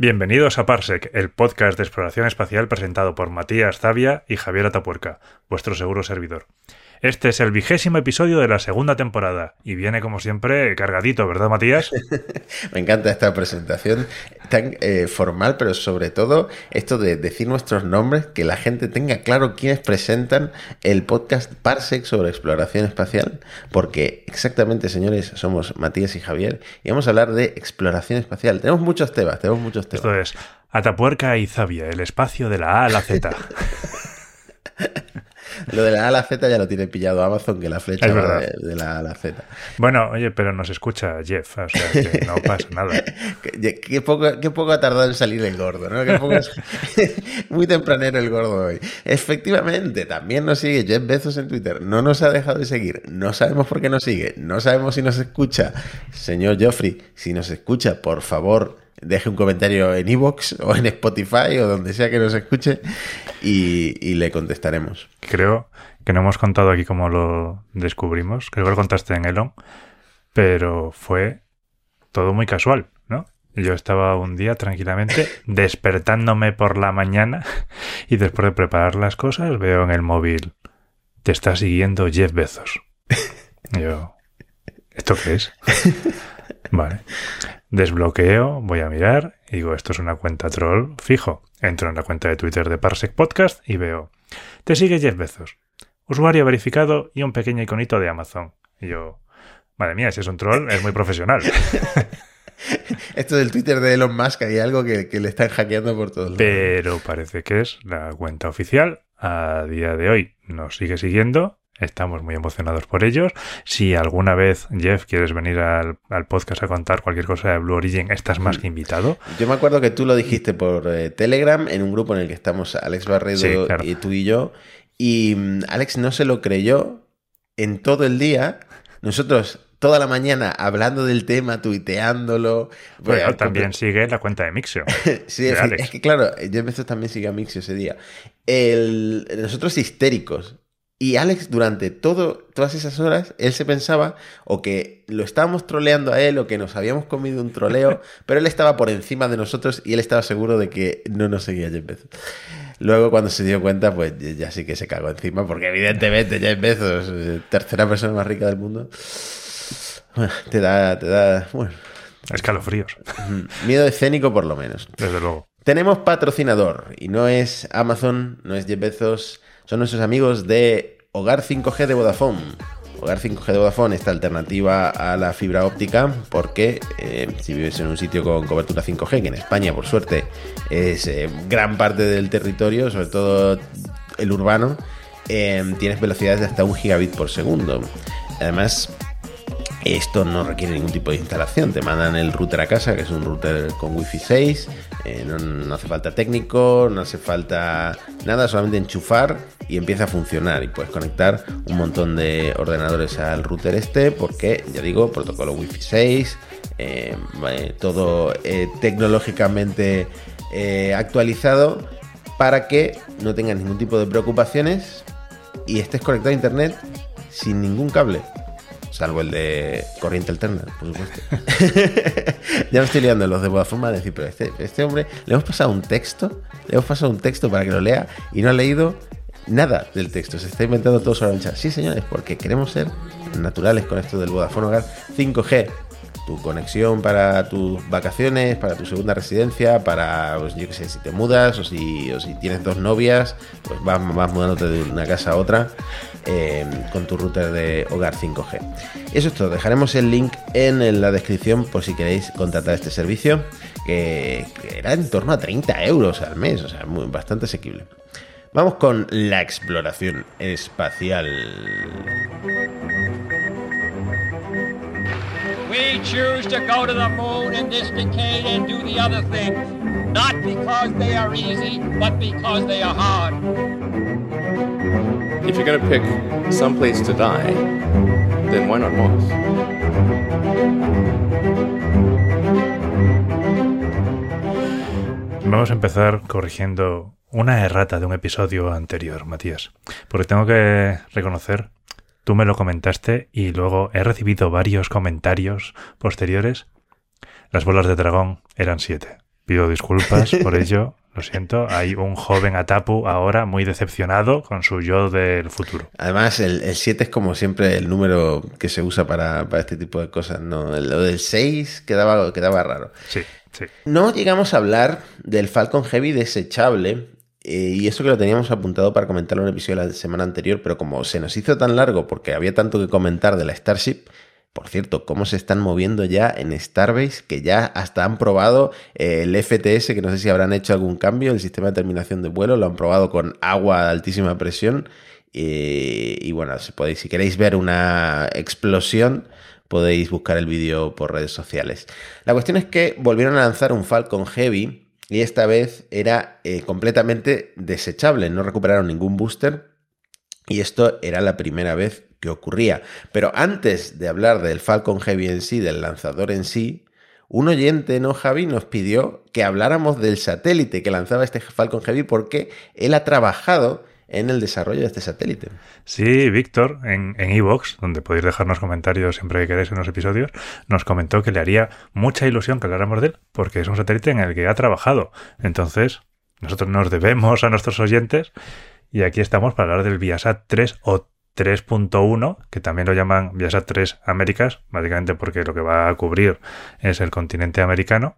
Bienvenidos a Parsec, el podcast de exploración espacial presentado por Matías Zavia y Javier Atapuerca, vuestro seguro servidor. Este es el vigésimo episodio de la segunda temporada y viene como siempre cargadito, ¿verdad Matías? Me encanta esta presentación tan eh, formal, pero sobre todo esto de decir nuestros nombres, que la gente tenga claro quiénes presentan el podcast Parsec sobre exploración espacial, porque exactamente, señores, somos Matías y Javier y vamos a hablar de exploración espacial. Tenemos muchos temas, tenemos muchos temas. Esto es Atapuerca y Zavia, el espacio de la A a la Z. Lo de la A a la Z ya lo tiene pillado Amazon, que la flecha Es va verdad. de, de la A a la Z. Bueno, oye, pero nos escucha Jeff, o sea que no pasa nada. Qué, qué poco, qué poco ha tardado en salir el gordo, ¿no? Qué poco es- Muy tempranero el gordo hoy. Efectivamente, también nos sigue Jeff Bezos en Twitter. No nos ha dejado de seguir. No sabemos por qué nos sigue. No sabemos si nos escucha. Señor Joffrey, si nos escucha, por favor, deje un comentario en Evox o en Spotify o donde sea que nos escuche y, y le contestaremos. Creo que no hemos contado aquí cómo lo descubrimos. Creo que lo contaste en Elon, pero fue todo muy casual, ¿no? Yo estaba un día tranquilamente despertándome por la mañana y después de preparar las cosas veo en el móvil, te está siguiendo Jeff Bezos. Y yo, ¿esto qué es? Vale. Desbloqueo, voy a mirar y digo, esto es una cuenta troll fijo. Entro en la cuenta de Twitter de Parsec Podcast y veo, te sigue Jeff Bezos. Usuario verificado y un pequeño iconito de Amazon. Y yo, madre mía, si es un troll, es muy profesional. Esto del Twitter de Elon Musk hay algo que, que le están hackeando por todos lados. Pero parece que es la cuenta oficial. A día de hoy nos sigue siguiendo. Estamos muy emocionados por ellos. Si alguna vez, Jeff, quieres venir al, al podcast a contar cualquier cosa de Blue Origin, estás más que invitado. Yo me acuerdo que tú lo dijiste por eh, Telegram, en un grupo en el que estamos Alex Barredo Sí, claro. y tú y yo. Y mm, Alex no se lo creyó en todo el día. Nosotros toda la mañana hablando del tema, tuiteándolo. Bueno, Bueno, también sigue la cuenta de Mixio. Sí, de es, Alex. es que claro, yo también sigue a Mixio ese día. El- nosotros histéricos. Y Alex, durante todo, todas esas horas, él se pensaba o que lo estábamos troleando a él o que nos habíamos comido un troleo, pero él estaba por encima de nosotros y él estaba seguro de que no nos seguía Jeff Bezos. Luego, cuando se dio cuenta, pues ya sí que se cagó encima, porque evidentemente Jeff Bezos, eh, tercera persona más rica del mundo, te da, te da, bueno, Escalofríos, miedo escénico por lo menos. desde luego. Tenemos patrocinador y no es Amazon, no es Jeff Bezos, son nuestros amigos de Hogar 5G de Vodafone. Hogar 5G de Vodafone, esta alternativa a la fibra óptica, porque eh, si vives en un sitio con cobertura 5G, que en España, por suerte, es eh, gran parte del territorio, sobre todo el urbano, eh, tienes velocidades de hasta un gigabit por segundo. Además, esto no requiere ningún tipo de instalación. Te mandan el router a casa, que es un router con Wi-Fi 6. eh, no, hace falta técnico, no hace falta nada, solamente enchufar y empieza a funcionar. Y puedes conectar un montón de ordenadores al router este, porque ya digo, protocolo Wi-Fi 6, eh, todo eh, tecnológicamente actualizado para que no tengas ningún tipo de preocupaciones y estés conectado a internet sin ningún cable. Salvo el de corriente alterna, por supuesto. ya me estoy liando los de Vodafone van a decir, pero este, este hombre le hemos pasado un texto, le hemos pasado un texto para que lo lea y no ha leído nada del texto. Se está inventando todo sobre el chat. Sí, señores, porque queremos ser naturales con esto del Vodafone Hogar 5G. Tu conexión para tus vacaciones, para tu segunda residencia, para, pues, yo qué sé, si te mudas o si, o si tienes dos novias, pues vas, vas mudándote de una casa a otra eh, con tu router de hogar 5G. Eso es todo. Dejaremos el link en la descripción por si queréis contratar este servicio, que, que era en torno a 30 euros al mes, o sea, muy, bastante asequible. Vamos con la exploración espacial. We choose to go to the moon in this decade and do the other things, not because they are easy, but because they are hard. If you're going to pick some place to die, then why not Mars? Vamos a empezar corrigiendo una errata de un episodio anterior, Matías. Porque tengo que reconocer, tú me lo comentaste y luego he recibido varios comentarios posteriores. Las bolas de dragón eran siete. Pido disculpas por ello. Lo siento, hay un joven Atapu ahora muy decepcionado con su yo del futuro. Además, el 7 es como siempre el número que se usa para, para este tipo de cosas. ¿no? Lo del 6 quedaba, quedaba raro. Sí, sí. No llegamos a hablar del Falcon Heavy desechable. Eh, y eso que lo teníamos apuntado para comentarlo en un episodio de la semana anterior, pero como se nos hizo tan largo porque había tanto que comentar de la Starship, por cierto, cómo se están moviendo ya en Starbase, que ya hasta han probado eh, el FTS, que no sé si habrán hecho algún cambio, el sistema de terminación de vuelo, lo han probado con agua a altísima presión. eh, y bueno, si, podéis, si queréis ver una explosión, podéis buscar el vídeo por redes sociales. La cuestión es que volvieron a lanzar un Falcon Heavy y esta vez era eh, completamente desechable, no recuperaron ningún booster y esto era la primera vez que ocurría. Pero antes de hablar del Falcon Heavy en sí, del lanzador en sí, un oyente, ¿no, Javi? Nos pidió que habláramos del satélite que lanzaba este Falcon Heavy porque él ha trabajado en el desarrollo de este satélite. Sí, Víctor, en en Evox, donde podéis dejarnos comentarios siempre que queráis en los episodios, nos comentó que le haría mucha ilusión que habláramos de él, porque es un satélite en el que ha trabajado. Entonces, nosotros nos debemos a nuestros oyentes y aquí estamos para hablar del Viasat 3 o 3.1, que también lo llaman Viasat 3 Américas, básicamente porque lo que va a cubrir es el continente americano.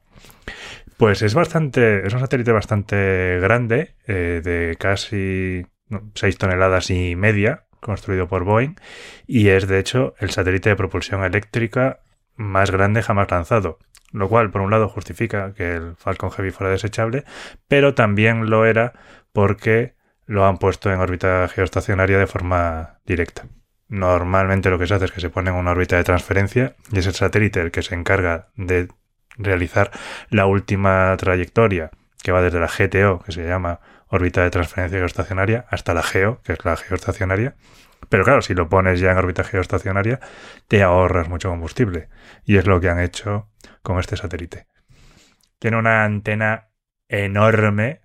Pues es bastante, es un satélite bastante grande, eh, de casi 6 toneladas y media, construido por Boeing, y es de hecho el satélite de propulsión eléctrica más grande jamás lanzado. Lo cual, por un lado, justifica que el Falcon Heavy fuera desechable, pero también lo era porque lo han puesto en órbita geoestacionaria de forma directa. Normalmente lo que se hace es que se pone en una órbita de transferencia y es el satélite el que se encarga de realizar la última trayectoria que va desde la GTO, que se llama órbita de transferencia geoestacionaria, hasta la GEO, que es la geoestacionaria. Pero claro, si lo pones ya en órbita geoestacionaria, te ahorras mucho combustible. Y es lo que han hecho con este satélite. Tiene una antena enorme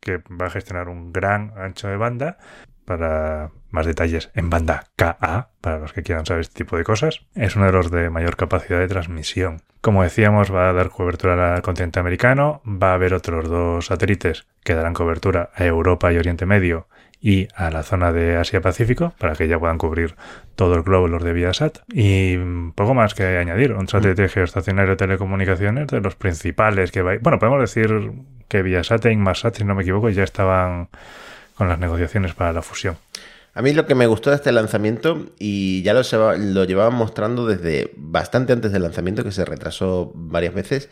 que va a gestionar un gran ancho de banda. Para más detalles, en banda KA, para los que quieran saber este tipo de cosas. Es uno de los de mayor capacidad de transmisión. Como decíamos, va a dar cobertura al continente americano. Va a haber otros dos satélites que darán cobertura a Europa y Oriente Medio y a la zona de Asia-Pacífico para que ya puedan cubrir todo el globo los de Viasat. Y poco más que añadir. Un satélite geoestacionario de telecomunicaciones de los principales que va. Bueno, podemos decir que Viasat e Inmarsat, si no me equivoco, ya estaban con las negociaciones para la fusión. A mí lo que me gustó de este lanzamiento, y ya lo, lo llevaban mostrando desde bastante antes del lanzamiento, que se retrasó varias veces,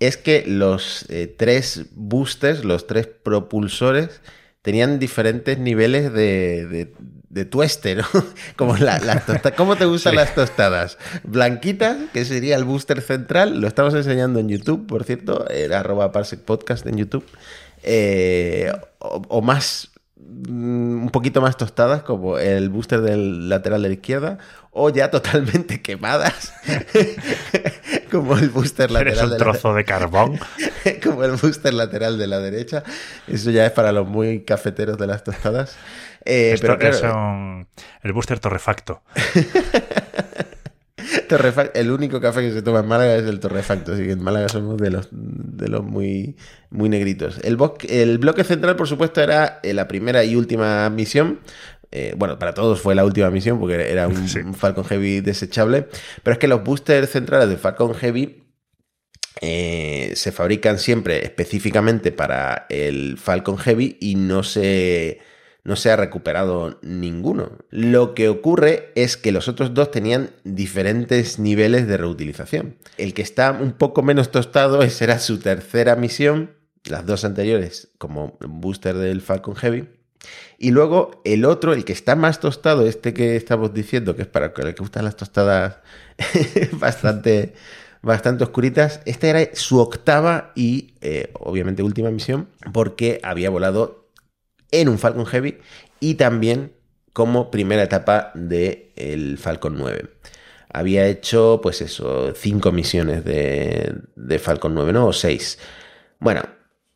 es que los eh, tres boosters, los tres propulsores, tenían diferentes niveles de, de, de tueste, ¿no? Como la- las tosta- ¿Cómo te gustan Sí. las tostadas? Blanquitas, que sería el booster central, lo estamos enseñando en YouTube, por cierto, era arroba parsec podcast en YouTube, eh, o, o más un poquito más tostadas como el booster del lateral de la izquierda o ya totalmente quemadas como el booster Eres lateral un de la, trozo de carbón. como el booster lateral de la derecha eso ya es para los muy cafeteros de las tostadas Eh, Esto pero claro, es un- el booster torrefacto. El único café que se toma en Málaga es el torrefacto, así que en Málaga somos de los, de los muy, muy negritos. El, el bloque central, por supuesto, era eh, la primera y última misión. Eh, bueno, para todos fue la última misión porque era un, Sí. un Falcon Heavy desechable. Pero es que los boosters centrales de Falcon Heavy eh, se fabrican siempre específicamente para el Falcon Heavy y no se, no se ha recuperado ninguno. Lo que ocurre es que los otros dos tenían diferentes niveles de reutilización. El que está un poco menos tostado esa era su tercera misión, las dos anteriores como booster del Falcon Heavy. Y luego el otro, el que está más tostado, este que estamos diciendo, que es para el que gustan las tostadas bastante, bastante oscuritas, esta era su octava y eh, obviamente última misión, porque había volado en un Falcon Heavy y también como primera etapa del Falcon 9. Había hecho, pues eso, cinco misiones de, de Falcon 9, ¿no? O seis. Bueno,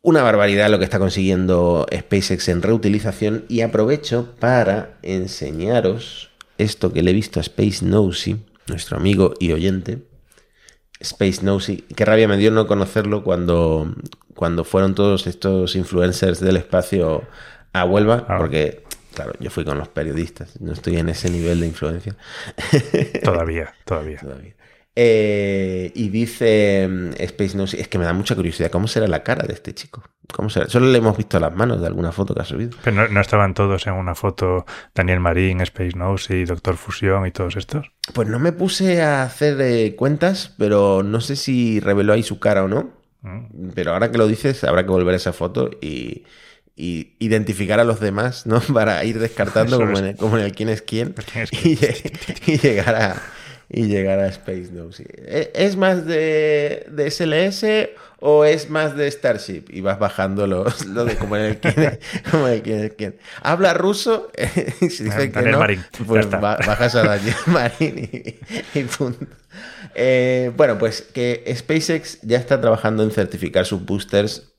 una barbaridad lo que está consiguiendo SpaceX en reutilización y aprovecho para enseñaros esto que le he visto a Space Nosy, nuestro amigo y oyente. Space Nosy. Qué rabia me dio no conocerlo cuando, cuando fueron todos estos influencers del espacio a Huelva, Ah. porque, claro, yo fui con los periodistas, no estoy en ese nivel de influencia. Todavía, todavía. Todavía. Eh, y dice mm, Space Nosy, es que me da mucha curiosidad, ¿cómo será la cara de este chico? ¿Cómo será? Solo le hemos visto las manos de alguna foto que ha subido. Pero no, no estaban todos en una foto Daniel Marín, Space Nose y Doctor Fusión y todos estos. Pues no me puse a hacer eh, cuentas, pero no sé si reveló ahí su cara o no. Mm. Pero ahora que lo dices, habrá que volver a esa foto y, y identificar a los demás, ¿no? Para ir descartando como es. en, el, como en el quién es quién quién es y, lle- y llegar a y llegar a Space Nosy. ¿E- ¿Es más de, de SLS o es más de Starship? Y vas bajando los, lo de como en el quién es, como en el quién es quién. ¿Habla ruso? si dicen que Daniel no, Marín, pues bajas a Daniel Marín y, y punto. Eh, bueno, pues que SpaceX ya está trabajando en certificar sus boosters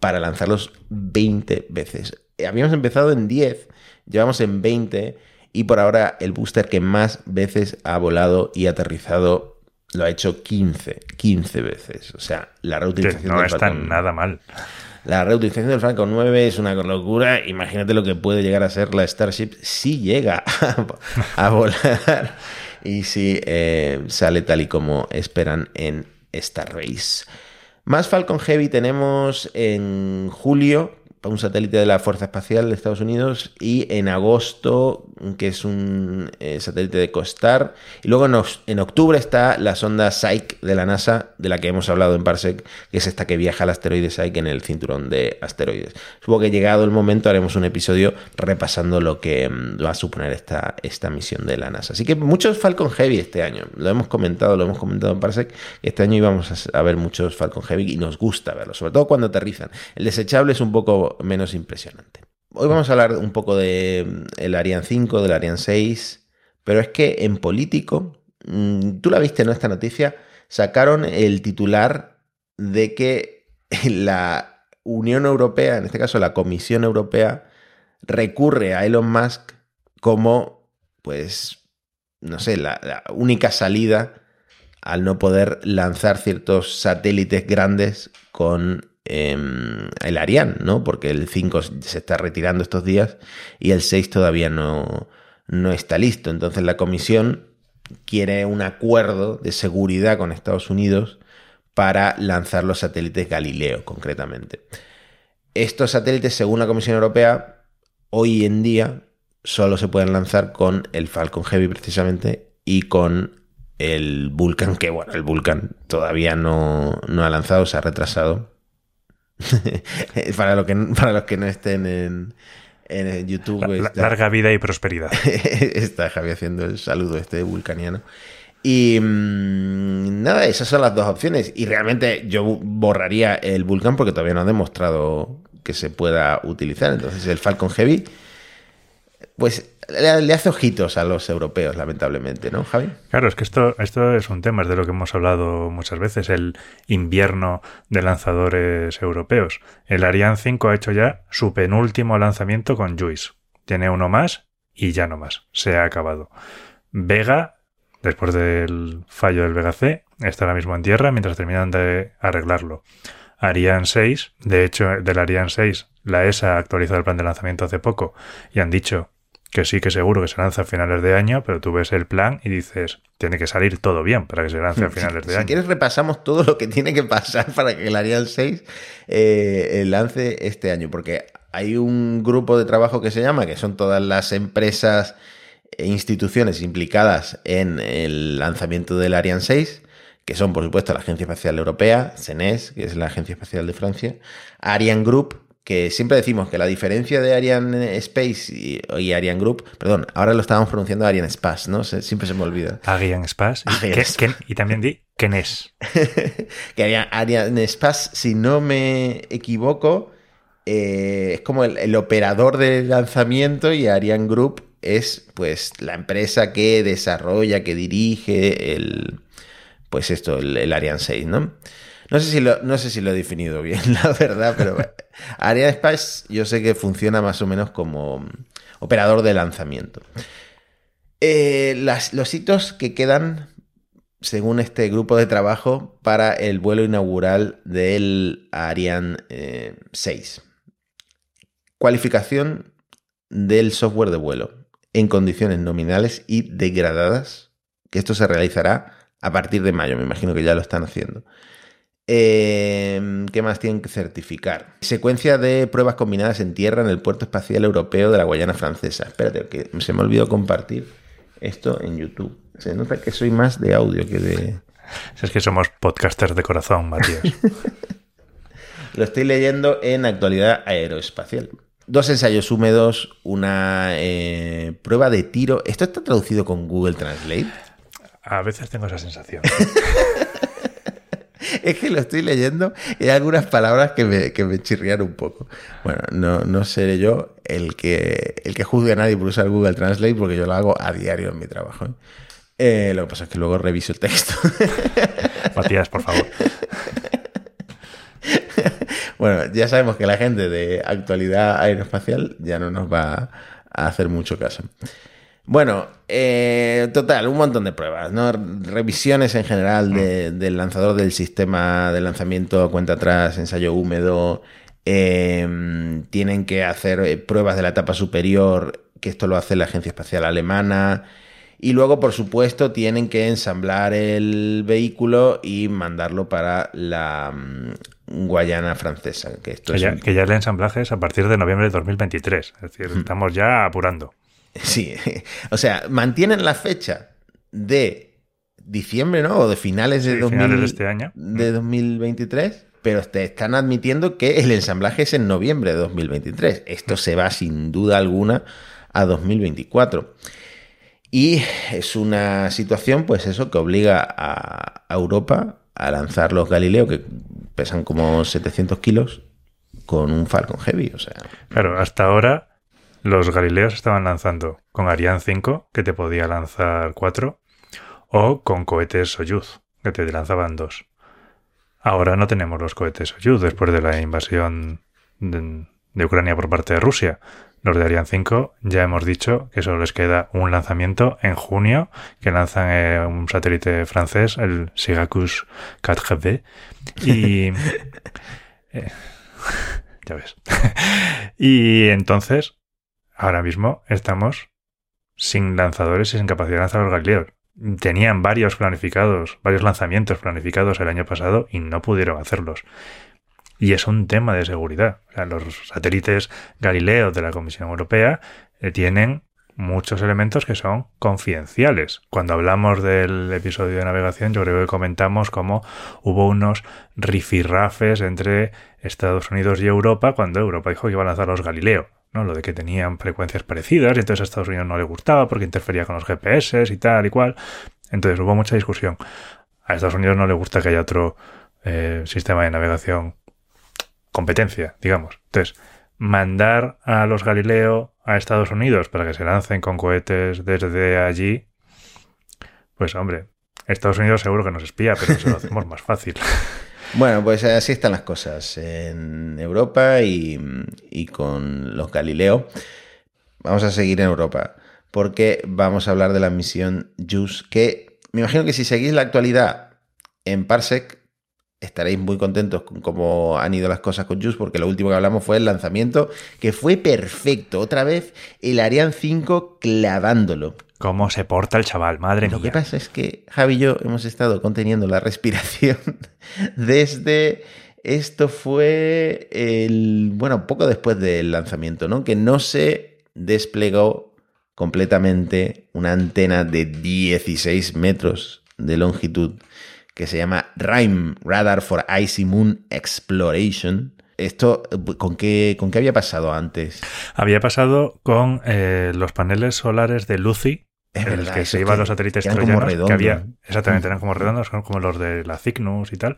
para lanzarlos 20 veces. Eh, Habíamos empezado en 10, llevamos en 20 y por ahora el booster que más veces ha volado y aterrizado lo ha hecho 15, 15 veces. O sea, la reutilización no del está Falcon- nada mal. la reutilización del Falcon 9 es una locura. Imagínate lo que puede llegar a ser la Starship si llega a, a volar y si eh, sale tal y como esperan en Star Race. Más Falcon Heavy tenemos en julio para un satélite de la Fuerza Espacial de Estados Unidos y en agosto, que es un eh, satélite de Costar. Y luego en, oc- en octubre está la sonda Psyche de la NASA, de la que hemos hablado en Parsec, que es esta que viaja al asteroide Psyche en el cinturón de asteroides. Supongo que llegado el momento haremos un episodio repasando lo que mm, va a suponer esta, esta misión de la NASA. Así que muchos Falcon Heavy este año. Lo hemos comentado, lo hemos comentado en Parsec. Este año íbamos a ver muchos Falcon Heavy y nos gusta verlos, sobre todo cuando aterrizan. El desechable es un poco menos impresionante. Hoy vamos a hablar un poco del el Ariane 5, del Ariane 6, pero es que en político, mm, tú la viste, ¿no? Esta noticia, sacaron el titular de que la Unión Europea, en este caso la Comisión Europea, recurre a Elon Musk como, pues, no sé, la única salida al no poder lanzar ciertos satélites grandes con em, el Ariane, ¿no? Porque el 5 se está retirando estos días y el 6 todavía no, no está listo. Entonces la comisión quiere un acuerdo de seguridad con Estados Unidos para lanzar los satélites Galileo, concretamente. Estos satélites, según la Comisión Europea, hoy en día solo se pueden lanzar con el Falcon Heavy precisamente y con el Vulcan, que bueno, el Vulcan todavía no, no ha lanzado, se ha retrasado. para, lo que, para los que no estén en, en YouTube, La- la- está- larga vida y prosperidad. está Javi haciendo el saludo este vulcaniano. Y mm, nada, esas son las dos opciones. Y realmente yo borraría el Vulcan porque todavía no ha demostrado que se pueda utilizar. Entonces el Falcon Heavy, pues le, hace ojitos a los europeos, lamentablemente, ¿no, Javi? Claro, es que esto, esto es un tema, es de lo que hemos hablado muchas veces, el invierno de lanzadores europeos. El Ariane 5 ha hecho ya su penúltimo lanzamiento con JUICE. Tiene uno más y ya no más. Se ha acabado. Vega, después del fallo del Vega C, está ahora mismo en tierra mientras terminan de arreglarlo. Ariane 6, de hecho, del Ariane 6, la ESA ha actualizado el plan de lanzamiento hace poco y han dicho que sí que seguro que se lanza a finales de año, pero tú ves el plan y dices, tiene que salir todo bien para que se lance a finales de si año. quieres repasamos todo lo que tiene que pasar para que el Ariane 6 eh, lance este año, porque hay un grupo de trabajo que se llama, que son todas las empresas e instituciones implicadas en el lanzamiento del Ariane 6, que son, por supuesto, la Agencia Espacial Europea, CENES, que es la Agencia Espacial de Francia, Ariane Group, que siempre decimos que la diferencia de Ariane Space y, y Ariane Group, perdón, ahora lo estábamos pronunciando Ariane Space, ¿no? Se- siempre se me olvida. Ariane Space Ariane Space. Y también di Kenes. que Ariane, Ariane Space, si no me equivoco, eh, es como el, el operador de lanzamiento y Ariane Group es pues la empresa que desarrolla, que dirige el pues esto, el, el Ariane 6, ¿no? No sé, si lo, no sé si lo he definido bien, la verdad, pero Ariane Space yo sé que funciona más o menos como operador de lanzamiento. Eh, los hitos que quedan según este grupo de trabajo, para el vuelo inaugural del Ariane eh, 6. Cualificación del software de vuelo en condiciones nominales y degradadas, que esto se realizará a partir de mayo, me imagino que ya lo están haciendo. Eh, ¿Qué más tienen que certificar? Secuencia de pruebas combinadas en tierra en el puerto espacial europeo de la Guayana Francesa. Espérate, que se me olvidó compartir esto en YouTube. Se nota que soy más de audio que de... Es que somos podcasters de corazón, Matías. Lo estoy leyendo en actualidad aeroespacial. Dos ensayos húmedos, una eh, prueba de tiro. ¿Esto está traducido con Google Translate? A veces tengo esa sensación. Es que lo estoy leyendo y hay algunas palabras que me, que me chirrían un poco. Bueno, no, no seré yo el que, el que juzgue a nadie por usar Google Translate porque yo lo hago a diario en mi trabajo. ¿eh? Eh, lo que pasa es que luego reviso el texto. Matías, por favor. bueno, ya sabemos que la gente de actualidad aeroespacial ya no nos va a hacer mucho caso. Bueno, eh, total, un montón de pruebas, ¿no? Revisiones en general de- del lanzador del sistema de lanzamiento, cuenta atrás, ensayo húmedo. eh, tienen que hacer eh, pruebas de la etapa superior, que esto lo hace la Agencia Espacial Alemana. Y luego, por supuesto, tienen que ensamblar el vehículo y mandarlo para la mm, Guayana francesa. Que esto Que es ya, un- que ya el ensamblaje es a partir de noviembre de 2023. Es decir, estamos ya apurando. Sí, o sea, mantienen la fecha de diciembre, ¿no? O de finales de, Sí, 2000 finales de este año. de 2023, pero te están admitiendo que el ensamblaje es en noviembre de 2023. Esto se va sin duda alguna a 2024. Y es una situación, pues eso, que obliga a, a Europa a lanzar los Galileo, que pesan como 700 kilos, con un Falcon Heavy. O sea, Claro, hasta ahora los Galileos estaban lanzando con Ariane 5, que te podía lanzar 4, o con cohetes Soyuz, que te lanzaban 2. Ahora no tenemos los cohetes Soyuz después de la invasión de, de Ucrania por parte de Rusia. Los de Ariane 5 ya hemos dicho que solo les queda un lanzamiento en junio, que lanzan eh, un satélite francés, el Syracuse 4B. Y... eh, ya ves. y entonces, ahora mismo estamos sin lanzadores y sin capacidad de lanzar los Galileos. Tenían varios planificados, varios lanzamientos planificados el año pasado y no pudieron hacerlos. Y es un tema de seguridad. Los satélites Galileo de la Comisión Europea eh, tienen muchos elementos que son confidenciales. Cuando hablamos del episodio de navegación, yo creo que comentamos cómo hubo unos rifirrafes entre Estados Unidos y Europa cuando Europa dijo que iba a lanzar los Galileo. ¿No? Lo de que tenían frecuencias parecidas y entonces a Estados Unidos no le gustaba porque interfería con los GPS y tal y cual. Entonces hubo mucha discusión. A Estados Unidos no le gusta que haya otro eh, sistema de navegación competencia, digamos. Entonces, mandar a los Galileo a Estados Unidos para que se lancen con cohetes desde allí, pues hombre, Estados Unidos seguro que nos espía, pero se lo hacemos más fácil. Bueno, pues así están las cosas en Europa y, con los Galileo. Vamos a seguir en Europa porque vamos a hablar de la misión JUICE, que me imagino que si seguís la actualidad en Parsec, estaréis muy contentos con cómo han ido las cosas con JUICE, porque lo último que hablamos fue el lanzamiento, que fue perfecto. Otra vez el Ariane 5 clavándolo. ¿Cómo se porta el chaval? Madre Lo mía. que pasa es que Javi y yo hemos estado conteniendo la respiración desde. Esto fue el. Bueno, poco después del lanzamiento, ¿no? Que no se desplegó completamente una antena de 16 metros de longitud que se llama RIME, Radar for Icy Moon Exploration. Esto, ¿con qué, con qué había pasado antes? Había pasado con eh, los paneles solares de Lucy, Es en el verdad, que eso se iban que- los satélites que eran como que había, exactamente, eran como redondos, como los de la Cygnus y tal.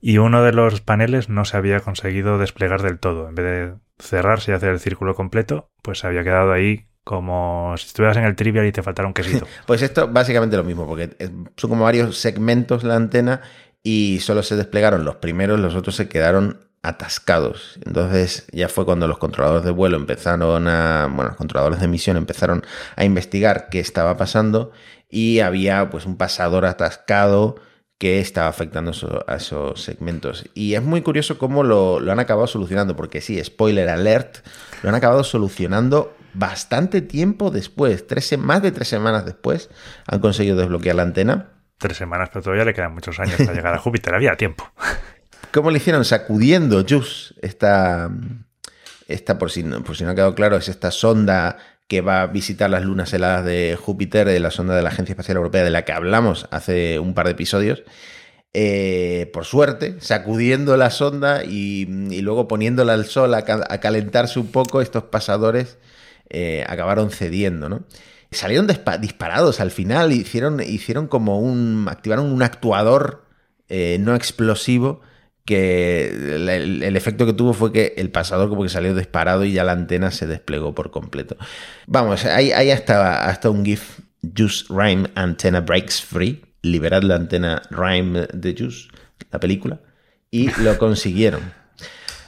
Y uno de los paneles no se había conseguido desplegar del todo. En vez de cerrarse y hacer el círculo completo, pues se había quedado ahí como si estuvieras en el trivial y te faltara un quesito. Pues esto básicamente lo mismo, porque es- son como varios segmentos la antena y solo se desplegaron los primeros, los otros se quedaron atascados. Entonces ya fue cuando los controladores de vuelo empezaron a, bueno, los controladores de misión empezaron a investigar qué estaba pasando y había pues un pasador atascado que estaba afectando a esos segmentos. Y es muy curioso cómo lo han acabado solucionando, porque sí, spoiler alert, lo han acabado solucionando bastante tiempo después, tres, más de tres semanas después, han conseguido desbloquear la antena. Tres semanas, pero todavía le quedan muchos años para llegar a Júpiter. Había tiempo. ¿Cómo le hicieron? Sacudiendo JUICE, esta, esta por, si no, por si no ha quedado claro, es esta sonda que va a visitar las lunas heladas de Júpiter, de la sonda de la Agencia Espacial Europea, de la que hablamos hace un par de episodios. Eh, por suerte, sacudiendo la sonda y, y luego poniéndola al sol a, ca- a calentarse un poco, estos pasadores eh, acabaron cediendo, ¿no? Salieron dispa- disparados al final, hicieron, hicieron como un. activaron un actuador eh, no explosivo que el, efecto que tuvo fue que el pasador como que salió disparado y ya la antena se desplegó por completo. Vamos, hay, hay hasta, hasta un GIF, Juice Rhyme Antenna Breaks Free, liberad la antena Rhyme de Juice, la película, y lo consiguieron.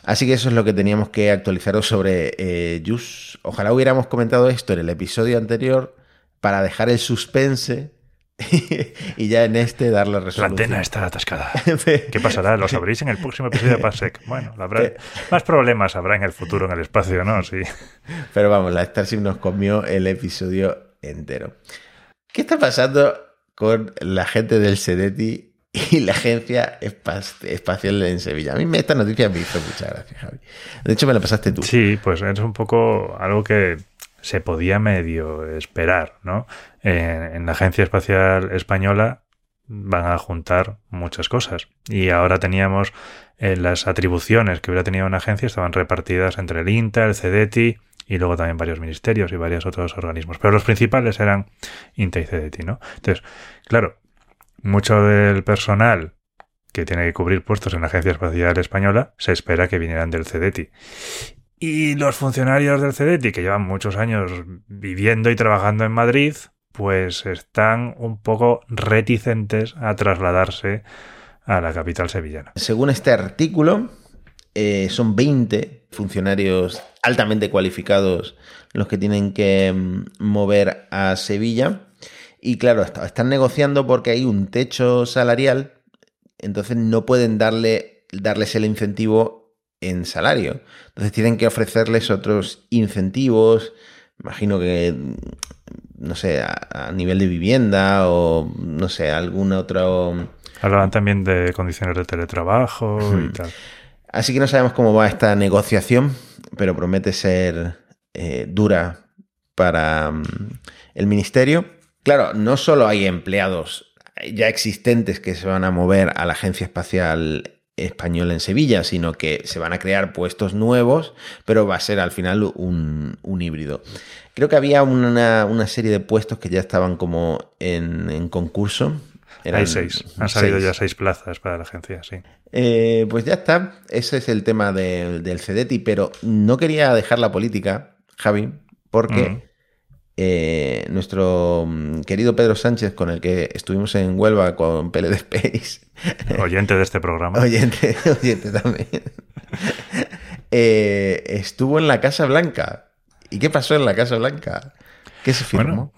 Así que eso es lo que teníamos que actualizaros sobre eh, Juice. Ojalá hubiéramos comentado esto en el episodio anterior para dejar el suspense y ya en este dar la La resolución. antena está atascada. ¿Qué pasará? Lo sabréis en el próximo episodio de Parsec. Bueno, habrá, más problemas habrá en el futuro en el espacio, ¿no? Sí. Pero vamos, la Starship nos comió el episodio entero. ¿Qué está pasando con la gente del SEDETI y la Agencia Espa- Espacial en Sevilla? A mí esta noticia me hizo mucha gracia, Javi. De hecho, me la pasaste tú. Sí, pues es un poco algo que se podía medio esperar, ¿no? En, en la Agencia Espacial Española van a juntar muchas cosas. Y ahora teníamos eh, las atribuciones que hubiera tenido una agencia estaban repartidas entre el INTA, el CEDETI y luego también varios ministerios y varios otros organismos. Pero los principales eran INTA y CEDETI, ¿no? Entonces, claro, mucho del personal que tiene que cubrir puestos en la Agencia Espacial Española se espera que vinieran del CEDETI. Y los funcionarios del CEDETI, que llevan muchos años viviendo y trabajando en Madrid, pues están un poco reticentes a trasladarse a la capital sevillana. Según este artículo, eh, son 20 funcionarios altamente cualificados los que tienen que mm, mover a Sevilla. Y claro, est- están negociando porque hay un techo salarial, entonces no pueden darle, darles el incentivo en salario. Entonces tienen que ofrecerles otros incentivos, imagino que, no sé, a, a nivel de vivienda o, no sé, algún otro... Hablaban también de condiciones de teletrabajo y tal. Así que no sabemos cómo va esta negociación, pero promete ser eh, dura para mm, el ministerio. Claro, no solo hay empleados ya existentes que se van a mover a la Agencia Espacial Española en Sevilla, sino que se van a crear puestos nuevos, pero va a ser al final un, un híbrido. Creo que había una, una serie de puestos que ya estaban como en, en concurso. Eran Hay seis. Han salido seis. ya seis plazas para la agencia, sí. Eh, pues ya está. Ese es el tema de- del CEDETI, pero no quería dejar la política, Javi, porque Mm. Eh, nuestro mm, querido Pedro Sánchez, con el que estuvimos en Huelva con PLD Space, Oyente de este programa. oyente, oyente también, eh, estuvo en la Casa Blanca. ¿Y qué pasó en la Casa Blanca? ¿Qué se firmó? Bueno,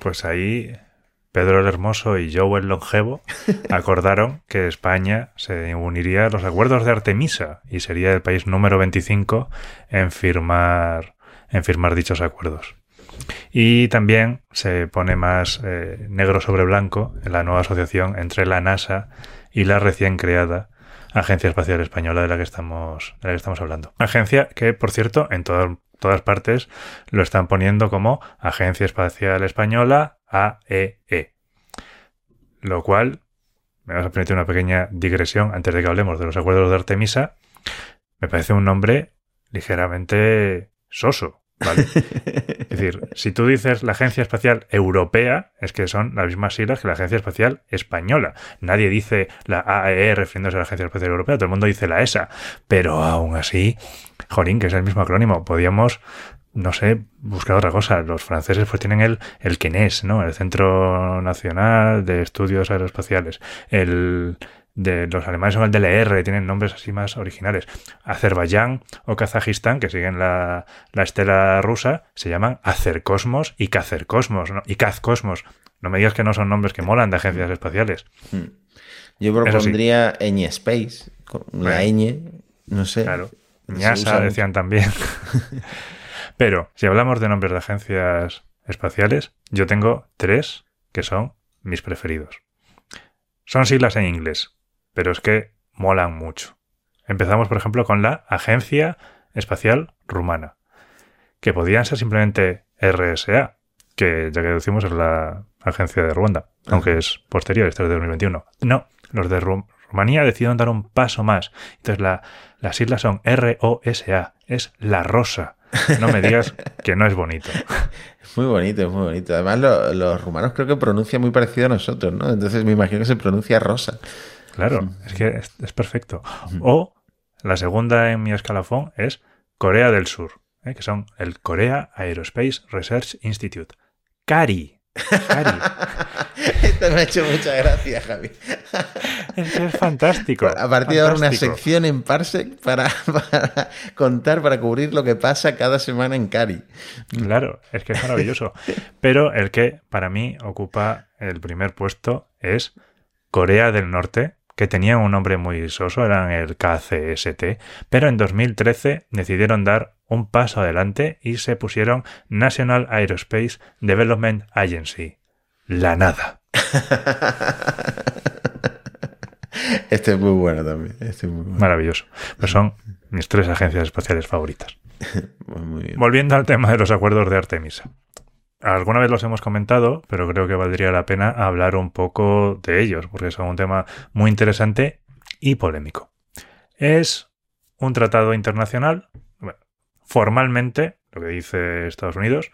pues ahí Pedro el Hermoso y Joe el Longevo acordaron que España se uniría a los acuerdos de Artemisa y sería el país número 25 en firmar, en firmar dichos acuerdos. Y también se pone más eh, negro sobre blanco en la nueva asociación entre la NASA y la recién creada Agencia Espacial Española de la que estamos, de la que estamos hablando. Agencia que, por cierto, en todo- todas partes lo están poniendo como Agencia Espacial Española AEE. Lo cual, me vas a permitir una pequeña digresión antes de que hablemos de los acuerdos de Artemisa, me parece un nombre ligeramente soso. ¿Vale? Es decir, si tú dices la Agencia Espacial Europea, es que son las mismas siglas que la Agencia Espacial Española. Nadie dice la AEE refiriéndose a la Agencia Espacial Europea, todo el mundo dice la ESA. Pero aún así, jolín, que es el mismo acrónimo, podíamos, no sé, buscar otra cosa. Los franceses pues tienen el, el CNES, ¿no? El Centro Nacional de Estudios Aeroespaciales. El de los alemanes son el DLR, tienen nombres así más originales. Azerbaiyán o Kazajistán, que siguen la, la estela rusa, se llaman Acercosmos y Kazercosmos, ¿no? y Kazcosmos. No me digas que no son nombres que molan de agencias espaciales. Yo Eso sí. propondría Ñ Space, con la Bueno. ñ, no sé. Claro. Ñasa decían también. Pero si hablamos de nombres de agencias espaciales, yo tengo tres que son mis preferidos. Son siglas en inglés, pero es que molan mucho. Empezamos, por ejemplo, con la Agencia Espacial Rumana, que podían ser simplemente RSA, que ya que decimos es la agencia de Ruanda, aunque es posterior, esto es de 2021. No, los de Ru- Rumanía decidieron dar un paso más. Entonces la- las siglas son ROSA, es la rosa. No me digas que no es bonito. Es muy bonito, es muy bonito. Además, lo- los rumanos creo que pronuncian muy parecido a nosotros, ¿no? Entonces me imagino que se pronuncia rosa. Claro, es que es, es perfecto. O la segunda en mi escalafón es Corea del Sur, ¿eh? que son el Korea Aerospace Research Institute. CARI. CARI. Esto me ha hecho mucha gracia, Javi. Es que es fantástico. A partir de ahora una sección en Parsec para, para contar, para cubrir lo que pasa cada semana en Cari. Claro, es que es maravilloso. Pero el que para mí ocupa el primer puesto es Corea del Norte, que tenía un nombre muy soso, eran el KCST, pero en 2013 decidieron dar un paso adelante y se pusieron National Aerospace Development Agency. La nada. Este es muy bueno también. Este es muy bueno. Maravilloso. Pues son mis tres agencias espaciales favoritas. Muy, muy bien. Volviendo al tema de los acuerdos de Artemisa. Alguna vez los hemos comentado, pero creo que valdría la pena hablar un poco de ellos, porque son un tema muy interesante y polémico. Es un tratado internacional, bueno, formalmente, lo que dice Estados Unidos,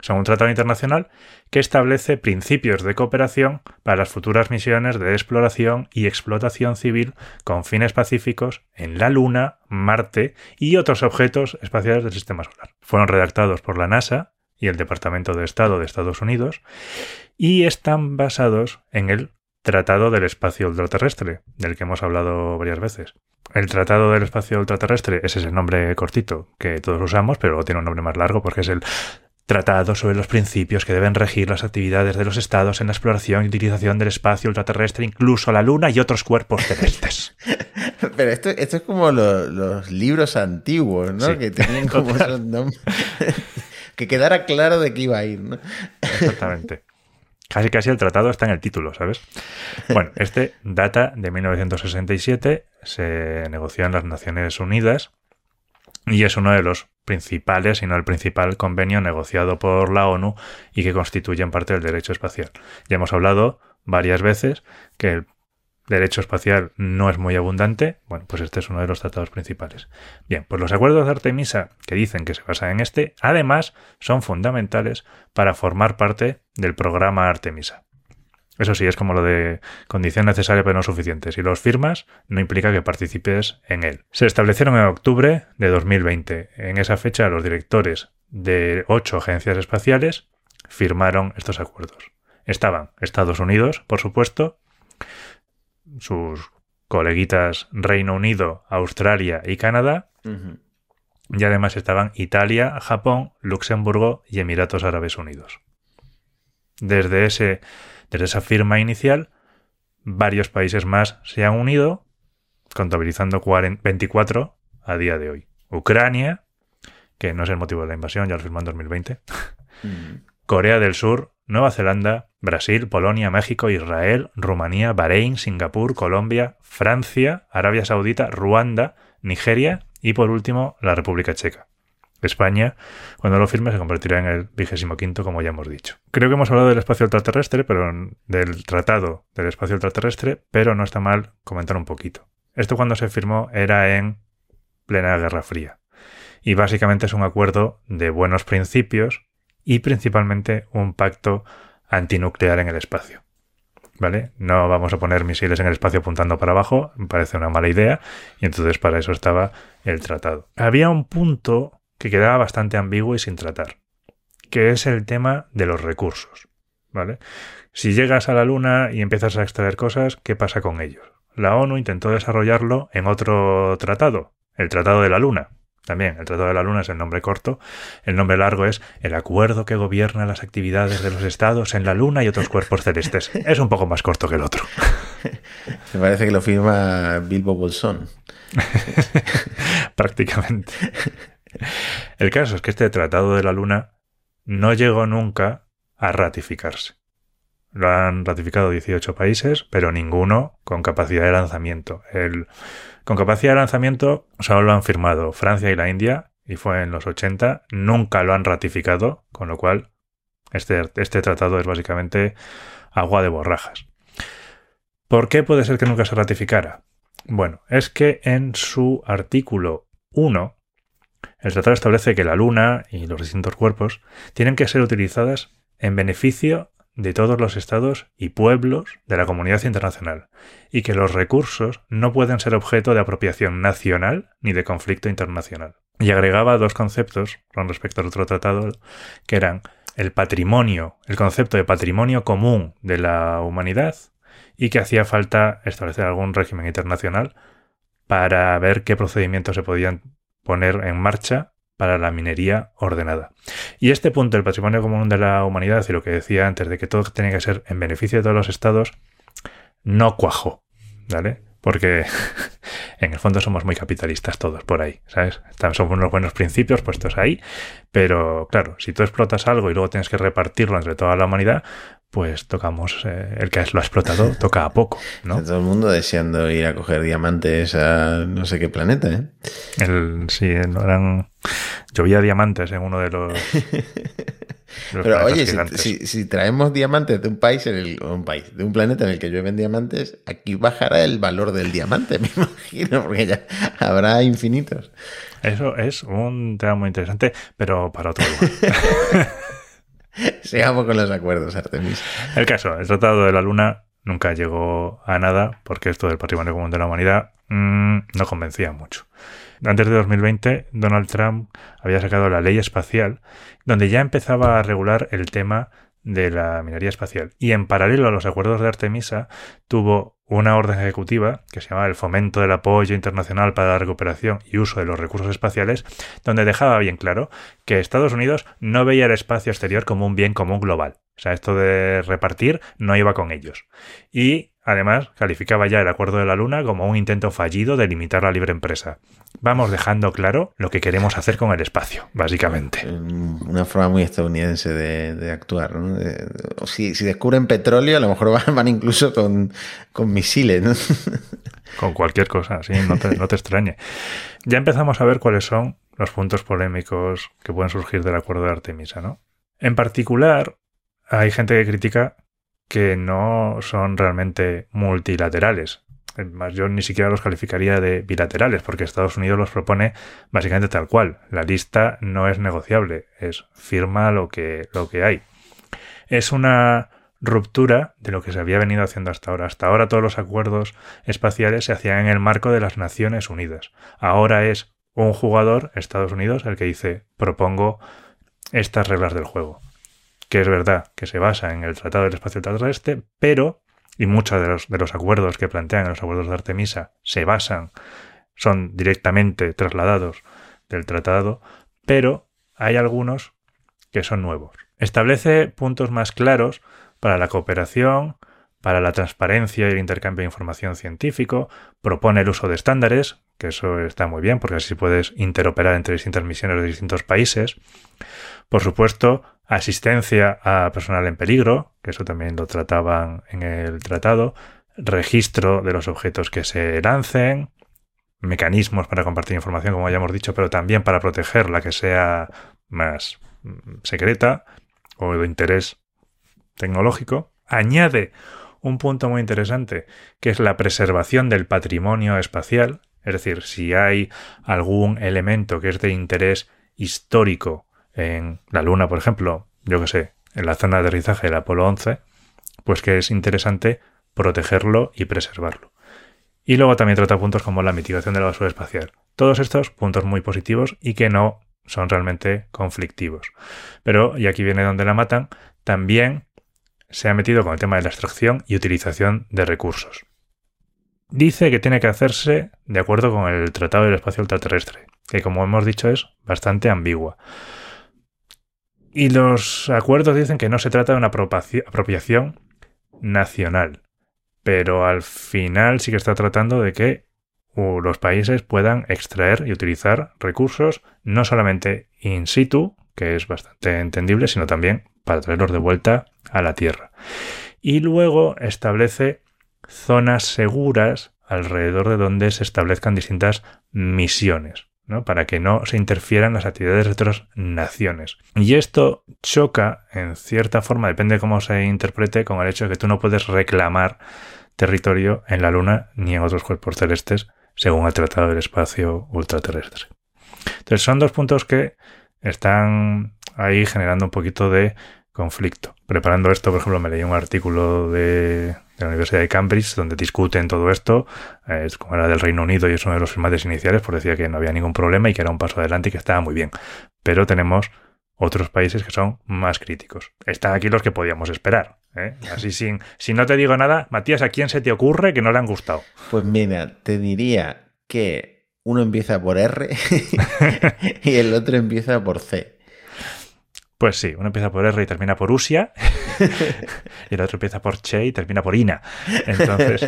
son un tratado internacional que establece principios de cooperación para las futuras misiones de exploración y explotación civil con fines pacíficos en la Luna, Marte y otros objetos espaciales del Sistema Solar. Fueron redactados por la NASA y el Departamento de Estado de Estados Unidos y están basados en el Tratado del Espacio Ultraterrestre, del que hemos hablado varias veces. El Tratado del Espacio Ultraterrestre, ese es el nombre cortito que todos usamos, pero tiene un nombre más largo porque es el Tratado sobre los principios que deben regir las actividades de los estados en la exploración y utilización del espacio ultraterrestre, incluso la Luna y otros cuerpos celestes. Pero esto, esto es como lo- los libros antiguos, ¿no? Sí. Que tenían como esos nombres. Que quedara claro de qué iba a ir. Exactamente. Casi casi el tratado está en el título, ¿sabes? Bueno, este data de 1967, se negoció en las Naciones Unidas y es uno de los principales, si no el principal convenio negociado por la ONU y que constituye en parte el derecho espacial. Ya hemos hablado varias veces que el derecho espacial no es muy abundante. Bueno, pues este es uno de los tratados principales. Bien, pues los acuerdos de Artemisa que dicen que se basan en este, además son fundamentales para formar parte del programa Artemisa. Eso sí, es como lo de condición necesaria pero no suficiente. Si los firmas, no implica que participes en él. Se establecieron en octubre de 2020. En esa fecha, los directores de ocho agencias espaciales firmaron estos acuerdos. Estaban Estados Unidos, por supuesto, sus coleguitas Reino Unido, Australia y Canadá, y además estaban Italia, Japón, Luxemburgo y Emiratos Árabes Unidos. Desde, ese, desde esa firma inicial, varios países más se han unido, contabilizando 40 24 a día de hoy. Ucrania, que no es el motivo de la invasión, ya lo firmó en 2020. Corea del Sur, Nueva Zelanda, Brasil, Polonia, México, Israel, Rumanía, Bahrein, Singapur, Colombia, Francia, Arabia Saudita, Ruanda, Nigeria y por último la República Checa. España, cuando lo firme, se convertirá en el vigésimo quinto, como ya hemos dicho. Creo que hemos hablado del espacio ultraterrestre, pero del tratado del espacio ultraterrestre, pero no está mal comentar un poquito. Esto cuando se firmó era en plena Guerra Fría. Y básicamente es un acuerdo de buenos principios y principalmente un pacto antinuclear en el espacio. ¿Vale? No vamos a poner misiles en el espacio apuntando para abajo, me parece una mala idea, y entonces para eso estaba el tratado. Había un punto que quedaba bastante ambiguo y sin tratar, que es el tema de los recursos. ¿Vale? Si llegas a la Luna y empiezas a extraer cosas, ¿qué pasa con ellos? la ONU intentó desarrollarlo en otro tratado, el Tratado de la Luna. También, el Tratado de la Luna es el nombre corto. El nombre largo es el acuerdo que gobierna las actividades de los estados en la Luna y otros cuerpos celestes. Es un poco más corto que el otro. Me parece que lo firma Bilbo Bolsón. Prácticamente. El caso es que este Tratado de la Luna no llegó nunca a ratificarse. Lo han ratificado 18 países, pero ninguno con capacidad de lanzamiento. El, con capacidad de lanzamiento solo lo han firmado Francia y la India, y fue en los 80. Nunca lo han ratificado, con lo cual este, este tratado es básicamente agua de borrajas. ¿Por qué puede ser que nunca se ratificara? Bueno, es que en su artículo 1 el tratado establece que la Luna y los distintos cuerpos tienen que ser utilizadas en beneficio de todos los estados y pueblos de la comunidad internacional, y que los recursos no pueden ser objeto de apropiación nacional ni de conflicto internacional. Y agregaba dos conceptos con respecto al otro tratado, que eran el patrimonio, el concepto de patrimonio común de la humanidad, y que hacía falta establecer algún régimen internacional para ver qué procedimientos se podían poner en marcha para la minería ordenada. Y este punto, el patrimonio común de la humanidad, y lo que decía antes de que todo tenía que ser en beneficio de todos los estados, no cuajó, ¿vale? Porque en el fondo somos muy capitalistas todos por ahí, ¿sabes? Somos unos buenos principios puestos ahí, pero claro, si tú explotas algo y luego tienes que repartirlo entre toda la humanidad, pues tocamos, eh, el que lo ha explotado toca a poco, ¿no? todo el mundo deseando ir a coger diamantes a no sé qué planeta, ¿eh? El, sí, no eran... Llovía diamantes en uno de los... Pero oye, si, traemos diamantes de un país, en el, un país, de un planeta en el que llueven diamantes, aquí bajará el valor del diamante, me imagino, porque ya habrá infinitos. Eso es un tema muy interesante, pero para otro lugar. Sigamos con los acuerdos, Artemis. El caso, el Tratado de la Luna nunca llegó a nada porque esto del patrimonio común de la humanidad mm, no convencía mucho. Antes de 2020, Donald Trump había sacado la ley espacial, donde ya empezaba a regular el tema de la minería espacial. Y en paralelo a los acuerdos de Artemisa, tuvo una orden ejecutiva que se llamaba el Fomento del Apoyo Internacional para la Recuperación y Uso de los Recursos Espaciales, donde dejaba bien claro que Estados Unidos no veía el espacio exterior como un bien común global. O sea, esto de repartir no iba con ellos. Y Además, calificaba ya el Acuerdo de la Luna como un intento fallido de limitar la libre empresa. Vamos dejando claro lo que queremos hacer con el espacio, básicamente. Una forma muy estadounidense de, actuar. ¿no? si, descubren petróleo, a lo mejor van, incluso con, misiles. ¿no? Con cualquier cosa, sí, no te, no te extrañe. Ya empezamos a ver cuáles son los puntos polémicos que pueden surgir del Acuerdo de Artemisa, ¿no? En particular, hay gente que critica que no son realmente multilaterales. Más yo ni siquiera los calificaría de bilaterales, porque Estados Unidos los propone básicamente tal cual. La lista no es negociable, es firma lo que, lo que hay. Es una ruptura de lo que se había venido haciendo hasta ahora. Hasta ahora todos los acuerdos espaciales se hacían en el marco de las Naciones Unidas. Ahora es un jugador, Estados Unidos, el que dice propongo estas reglas del juego que es verdad que se basa en el Tratado del Espacio Terrestre, pero, y muchos de los, de los acuerdos que plantean los acuerdos de Artemisa se basan, son directamente trasladados del tratado, pero hay algunos que son nuevos. Establece puntos más claros para la cooperación, para la transparencia y el intercambio de información científico, propone el uso de estándares, que eso está muy bien porque así puedes interoperar entre distintas misiones de distintos países. Por supuesto, asistencia a personal en peligro, que eso también lo trataban en el tratado, registro de los objetos que se lancen, mecanismos para compartir información, como ya hemos dicho, pero también para proteger la que sea más secreta o de interés tecnológico. Añade un punto muy interesante, que es la preservación del patrimonio espacial, es decir, si hay algún elemento que es de interés histórico en la Luna, por ejemplo, yo que sé, en la zona de aterrizaje del Apolo 11, pues que es interesante protegerlo y preservarlo. Y luego también trata puntos como la mitigación de la basura espacial. Todos estos puntos muy positivos y que no son realmente conflictivos. Pero, y aquí viene donde la matan, también se ha metido con el tema de la extracción y utilización de recursos. dice que tiene que hacerse de acuerdo con el Tratado del Espacio Ultraterrestre, que como hemos dicho es bastante ambigua. Y los acuerdos dicen que no se trata de una apropiación nacional, pero al final sí que está tratando de que los países puedan extraer y utilizar recursos no solamente in situ, que es bastante entendible, sino también para traerlos de vuelta a la Tierra. Y luego establece zonas seguras alrededor de donde se establezcan distintas misiones. Para que no se interfieran las actividades de otras naciones. Y esto choca, en cierta forma, depende de cómo se interprete, con el hecho de que tú no puedes reclamar territorio en la Luna ni en otros cuerpos celestes, según el Tratado del Espacio Ultraterrestre. Entonces son dos puntos que están ahí generando un poquito de conflicto. Preparando esto, por ejemplo, me leí un artículo de, la Universidad de Cambridge donde discuten todo esto, es como era del Reino Unido y es uno de los firmantes iniciales, pues decía que no había ningún problema y que era un paso adelante y que estaba muy bien. Pero tenemos otros países que son más críticos. Están aquí los que podíamos esperar. ¿eh? Así sin, si no te digo nada, Matías, ¿a quién se te ocurre que no le han gustado? Pues mira, te diría que uno empieza por R y el otro empieza por C. Pues sí, uno empieza por R y termina por Usia, y el otro empieza por Che y termina por Ina. Entonces,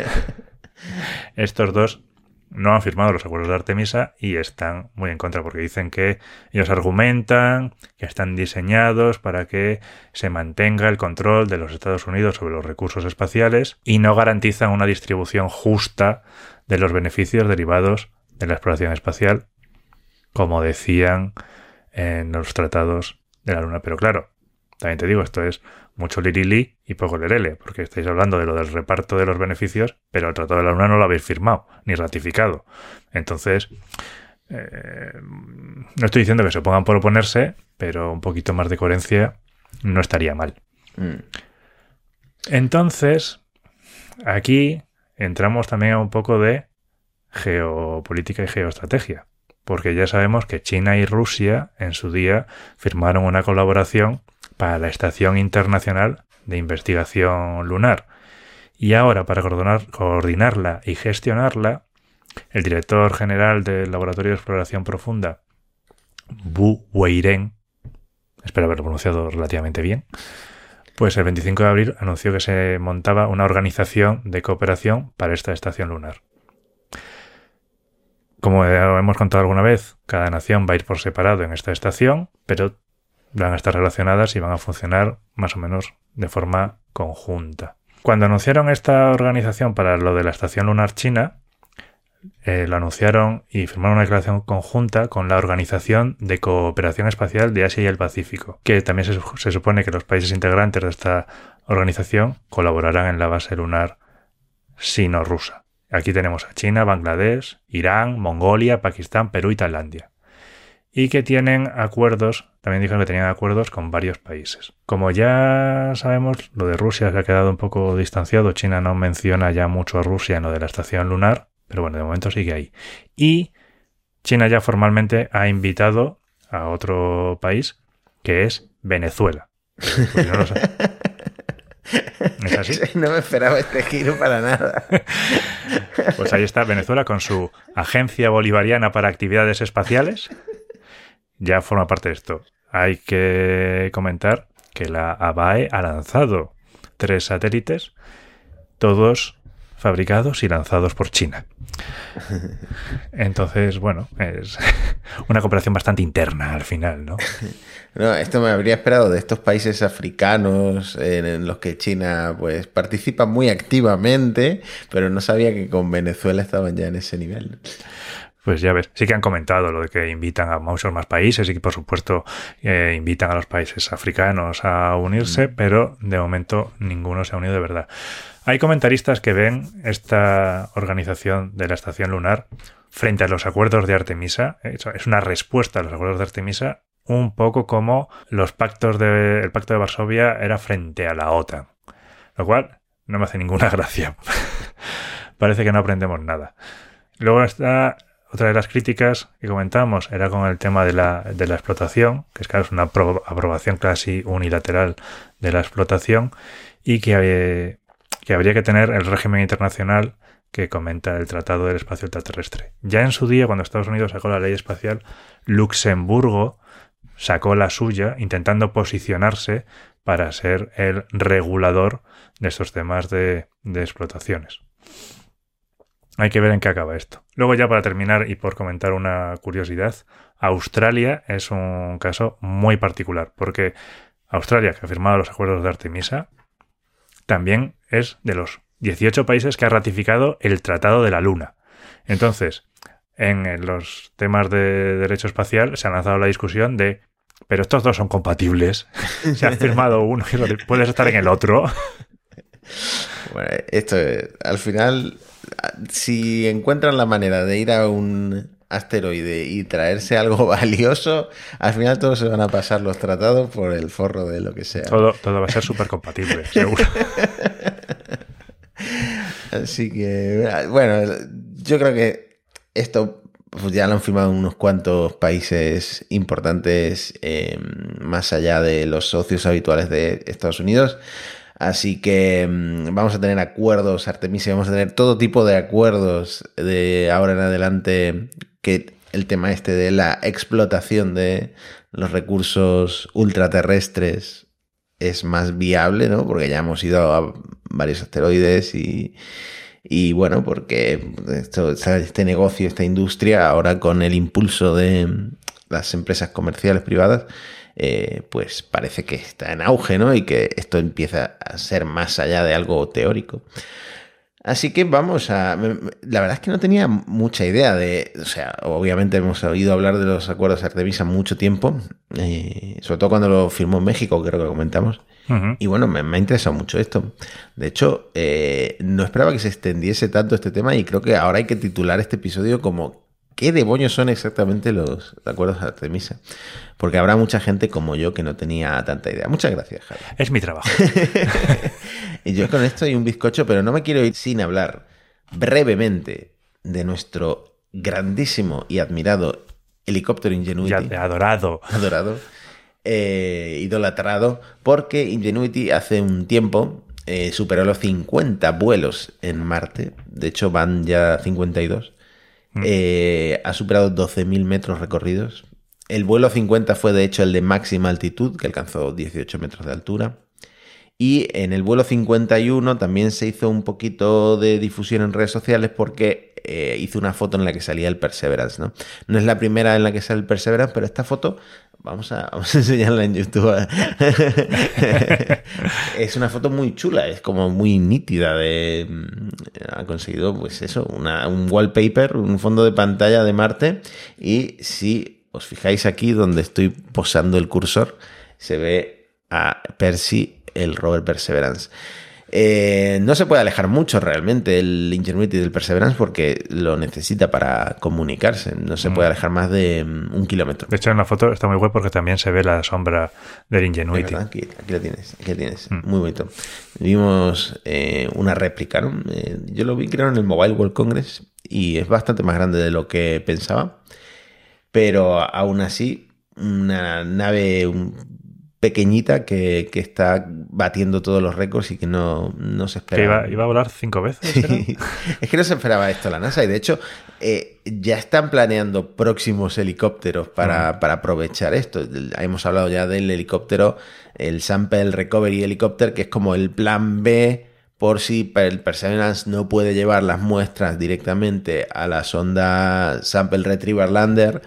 estos dos no han firmado los acuerdos de Artemisa y están muy en contra porque dicen que ellos argumentan que están diseñados para que se mantenga el control de los Estados Unidos sobre los recursos espaciales y no garantizan una distribución justa de los beneficios derivados de la exploración espacial, como decían en los tratados de la Luna. Pero claro, también te digo, esto es mucho lirili y poco lerele, porque estáis hablando de lo del reparto de los beneficios, pero el Tratado de la Luna no lo habéis firmado ni ratificado. Entonces, eh, no estoy diciendo que se pongan por oponerse, pero un poquito más de coherencia no estaría mal. Mm. Entonces, aquí entramos también a un poco de geopolítica y geoestrategia porque ya sabemos que China y Rusia en su día firmaron una colaboración para la Estación Internacional de Investigación Lunar. Y ahora, para coordinarla y gestionarla, el director general del Laboratorio de Exploración Profunda, Bu Weiren, espero haberlo pronunciado relativamente bien, pues el 25 de abril anunció que se montaba una organización de cooperación para esta estación lunar. Como hemos contado alguna vez, cada nación va a ir por separado en esta estación, pero van a estar relacionadas y van a funcionar más o menos de forma conjunta. Cuando anunciaron esta organización para lo de la Estación Lunar China, eh, lo anunciaron y firmaron una declaración conjunta con la Organización de Cooperación Espacial de Asia y el Pacífico, que también se, se supone que los países integrantes de esta organización colaborarán en la base lunar sino-rusa. Aquí tenemos a China, Bangladesh, Irán, Mongolia, Pakistán, Perú y Tailandia. Y que tienen acuerdos, también dijeron que tenían acuerdos con varios países. Como ya sabemos, lo de Rusia se ha quedado un poco distanciado. China no menciona ya mucho a Rusia en lo de la estación lunar, pero bueno, de momento sigue ahí. Y China ya formalmente ha invitado a otro país, que es Venezuela. ¿Es así? No me esperaba este giro para nada. Pues ahí está Venezuela con su Agencia Bolivariana para Actividades Espaciales. Ya forma parte de esto. Hay que comentar que la ABAE ha lanzado tres satélites, todos fabricados y lanzados por China. Entonces, bueno, es una cooperación bastante interna al final, ¿no? No, esto me habría esperado de estos países africanos en, los que China pues participa muy activamente, pero no sabía que con Venezuela estaban ya en ese nivel. Pues ya ves, sí que han comentado lo de que invitan a muchos más países y que por supuesto eh, invitan a los países africanos a unirse, mm. pero de momento ninguno se ha unido de verdad. Hay comentaristas que ven esta organización de la estación lunar frente a los acuerdos de Artemisa, eh, es una respuesta a los acuerdos de Artemisa un poco como los pactos de, el pacto de Varsovia era frente a la OTAN. Lo cual no me hace ninguna gracia. Parece que no aprendemos nada. Luego está otra de las críticas que comentamos, era con el tema de la, explotación, que es claro, es una aprobación casi unilateral de la explotación y que, eh, que habría que tener el régimen internacional que comenta el Tratado del Espacio Extraterrestre. Ya en su día, cuando Estados Unidos sacó la ley espacial, Luxemburgo sacó la suya intentando posicionarse para ser el regulador de estos temas de, de explotaciones. Hay que ver en qué acaba esto. Luego ya para terminar y por comentar una curiosidad, Australia es un caso muy particular porque Australia, que ha firmado los acuerdos de Artemisa, también es de los 18 países que ha ratificado el Tratado de la Luna. Entonces, en los temas de derecho espacial se ha lanzado la discusión de, pero estos dos son compatibles. se ha firmado uno y puedes estar en el otro. Bueno, esto es, al final, si encuentran la manera de ir a un asteroide y traerse algo valioso, al final todos se van a pasar los tratados por el forro de lo que sea. Todo, todo va a ser súper compatible, seguro. Así que, bueno, yo creo que esto pues ya lo han firmado unos cuantos países importantes eh, más allá de los socios habituales de Estados Unidos. Así que mm, vamos a tener acuerdos, Artemisia, vamos a tener todo tipo de acuerdos de ahora en adelante que el tema este de la explotación de los recursos ultraterrestres es más viable, ¿no? Porque ya hemos ido a varios asteroides y, y bueno, porque esto, este negocio, esta industria, ahora con el impulso de las empresas comerciales privadas, eh, pues parece que está en auge, ¿no? Y que esto empieza a ser más allá de algo teórico. Así que vamos a... La verdad es que no tenía mucha idea de... O sea, obviamente hemos oído hablar de los acuerdos de Artemisa mucho tiempo, eh, sobre todo cuando lo firmó México, creo que lo comentamos. Y bueno, me, ha interesado mucho esto. De hecho, eh, no esperaba que se extendiese tanto este tema y creo que ahora hay que titular este episodio como ¿qué demonios son exactamente los acuerdos de Artemisa? Porque habrá mucha gente como yo que no tenía tanta idea. Muchas gracias, Javi. Es mi trabajo. y yo con esto y un bizcocho, pero no me quiero ir sin hablar brevemente de nuestro grandísimo y admirado helicóptero Ingenuity. adorado. Adorado. Eh, idolatrado, porque Ingenuity hace un tiempo eh, superó los 50 vuelos en Marte. De hecho, van ya 52. Eh, ha superado 12.000 metros recorridos. El vuelo 50 fue de hecho el de máxima altitud, que alcanzó 18 metros de altura. Y en el vuelo 51 también se hizo un poquito de difusión en redes sociales porque eh, hizo una foto en la que salía el Perseverance. ¿no? no es la primera en la que sale el Perseverance, pero esta foto Vamos a, enseñarla en YouTube. es una foto muy chula, es como muy nítida. De, mm, ha conseguido, pues eso, un wallpaper, un fondo de pantalla de Marte. Y si os fijáis aquí donde estoy posando el cursor, se ve a Percy, el rover Perseverance. Eh, no se puede alejar mucho realmente el Ingenuity del Perseverance porque lo necesita para comunicarse. No se puede mm. alejar más de mm, un kilómetro. De hecho, en la foto está muy guay porque también se ve la sombra del Ingenuity. Aquí, aquí, lo tienes, aquí lo tienes. Mm. Muy bonito. Vimos eh, una réplica, ¿no? Eh, yo lo vi, creo, en el Mobile World Congress y es bastante más grande de lo que pensaba. Pero aún así, una nave pequeñita que, está batiendo todos los récords y que no, se esperaba. Que iba, a volar cinco veces. es que no se esperaba esto la NASA y de hecho eh, ya están planeando próximos helicópteros para, aprovechar esto. Hemos hablado ya del helicóptero, el Sample Recovery Helicopter, que es como el plan B por si el Perseverance no puede llevar las muestras directamente a la sonda Sample Retriever Lander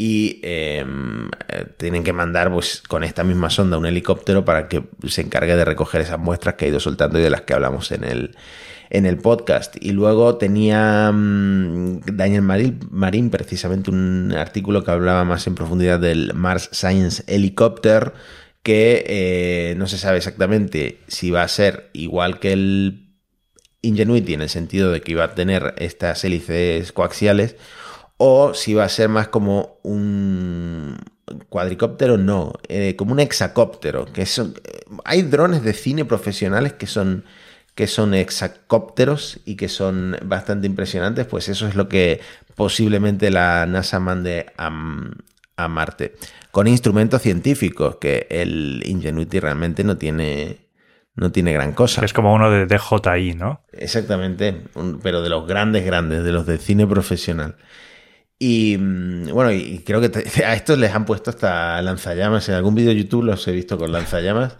y em, eh, tienen que mandar pues, con esta misma sonda un helicóptero para que se encargue de recoger esas muestras que ha ido soltando y de las que hablamos en el, en el podcast. Y luego tenía mm, Daniel Marín, precisamente un artículo que hablaba más en profundidad del Mars Science Helicopter, que eh, no se sabe exactamente si va a ser igual que el Ingenuity en el sentido de que iba a tener estas hélices coaxiales o si va a ser más como un cuadricóptero, no, eh, como un hexacóptero, que son, hay drones de cine profesionales que son que son hexacópteros y que son bastante impresionantes, pues eso es lo que posiblemente la NASA mande a, a Marte, con instrumentos científicos, que el Ingenuity realmente no tiene no tiene gran cosa. Es como uno de DJI, ¿no? Exactamente, un- pero de los grandes, grandes, de los de cine profesional. Y mm, bueno, y creo que te- a estos les han puesto hasta lanzallamas. En algún vídeo de YouTube los he visto con lanzallamas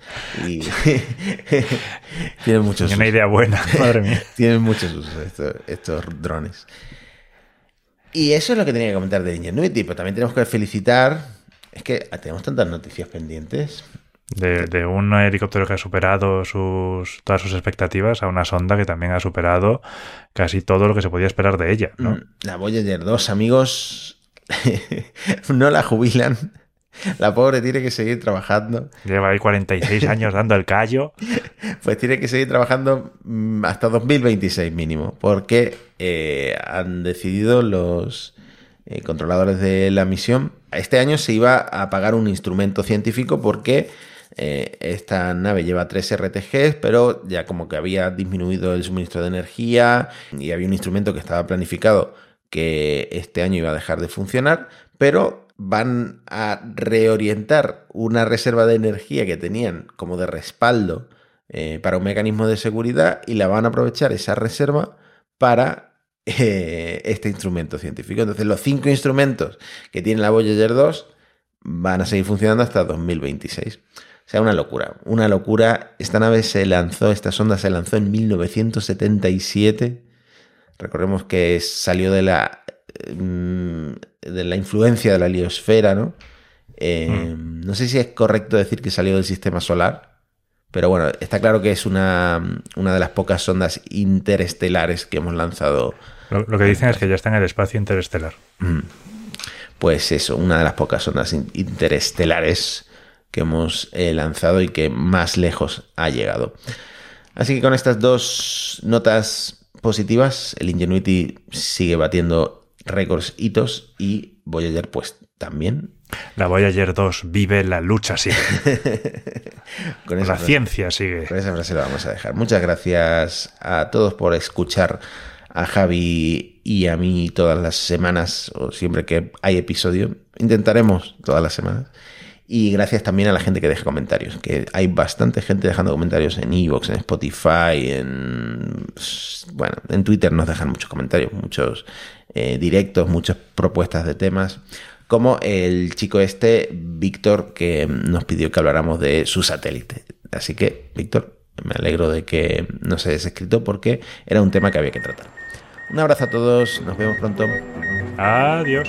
y tienen muchos Ni una usos. idea buena, madre mía. Tienen muchos usos estos, estos drones. Y eso es lo que tenía que comentar de Ingenuity. Pero también tenemos que felicitar. Es que tenemos tantas noticias pendientes. De, de un helicóptero que ha superado sus, todas sus expectativas a una sonda que también ha superado casi todo lo que se podía esperar de ella, ¿no? Mm, La Voyager 2, amigos, no la jubilan. La pobre tiene que seguir trabajando. Lleva ahí 46 años dando el callo. Pues tiene que seguir trabajando mm, hasta 2026 mínimo. Porque eh, han decidido los eh, controladores de la misión. Este año se iba a pagar un instrumento científico porque eh, esta nave lleva tres RTGs, pero ya como que había disminuido el suministro de energía y había un instrumento que estaba planificado que este año iba a dejar de funcionar, pero van a reorientar una reserva de energía que tenían como de respaldo eh, para un mecanismo de seguridad y la van a aprovechar esa reserva para eh, este instrumento científico. Entonces los cinco instrumentos que tiene la Voyager 2 van a seguir funcionando hasta 2026. O sea, una locura, una locura. Esta nave se lanzó, esta sonda se lanzó en 1977. Recordemos que salió de la, mm, de la influencia de la heliosfera, ¿no? Eh, No sé si es correcto decir que salió del sistema solar, pero bueno, está claro que es una, una de las pocas sondas interestelares que hemos lanzado. Lo, lo que dicen es que ya está en el espacio interestelar. Pues eso, una de las pocas sondas in- interestelares que hemos eh, lanzado y que más lejos ha llegado. Así que con estas dos notas positivas, el Ingenuity sigue batiendo récords, hitos y Voyager pues también. La Voyager 2 vive, la lucha sigue. Con esa La frase- ciencia sigue. Con esa frase la vamos a dejar. Muchas gracias a todos por escuchar a Javi y a mí todas las semanas o siempre que hay episodio. Intentaremos todas las semanas. Y gracias también a la gente que deja comentarios, que hay bastante gente dejando comentarios en Evox, en Spotify, en... Bueno, en Twitter nos dejan muchos comentarios, muchos eh, directos, muchas propuestas de temas, como el chico este, Víctor, que nos pidió que habláramos de su satélite. Así que, Víctor, me alegro de que nos hayas escrito porque era un tema que había que tratar. Un abrazo a todos, nos vemos pronto. Adiós.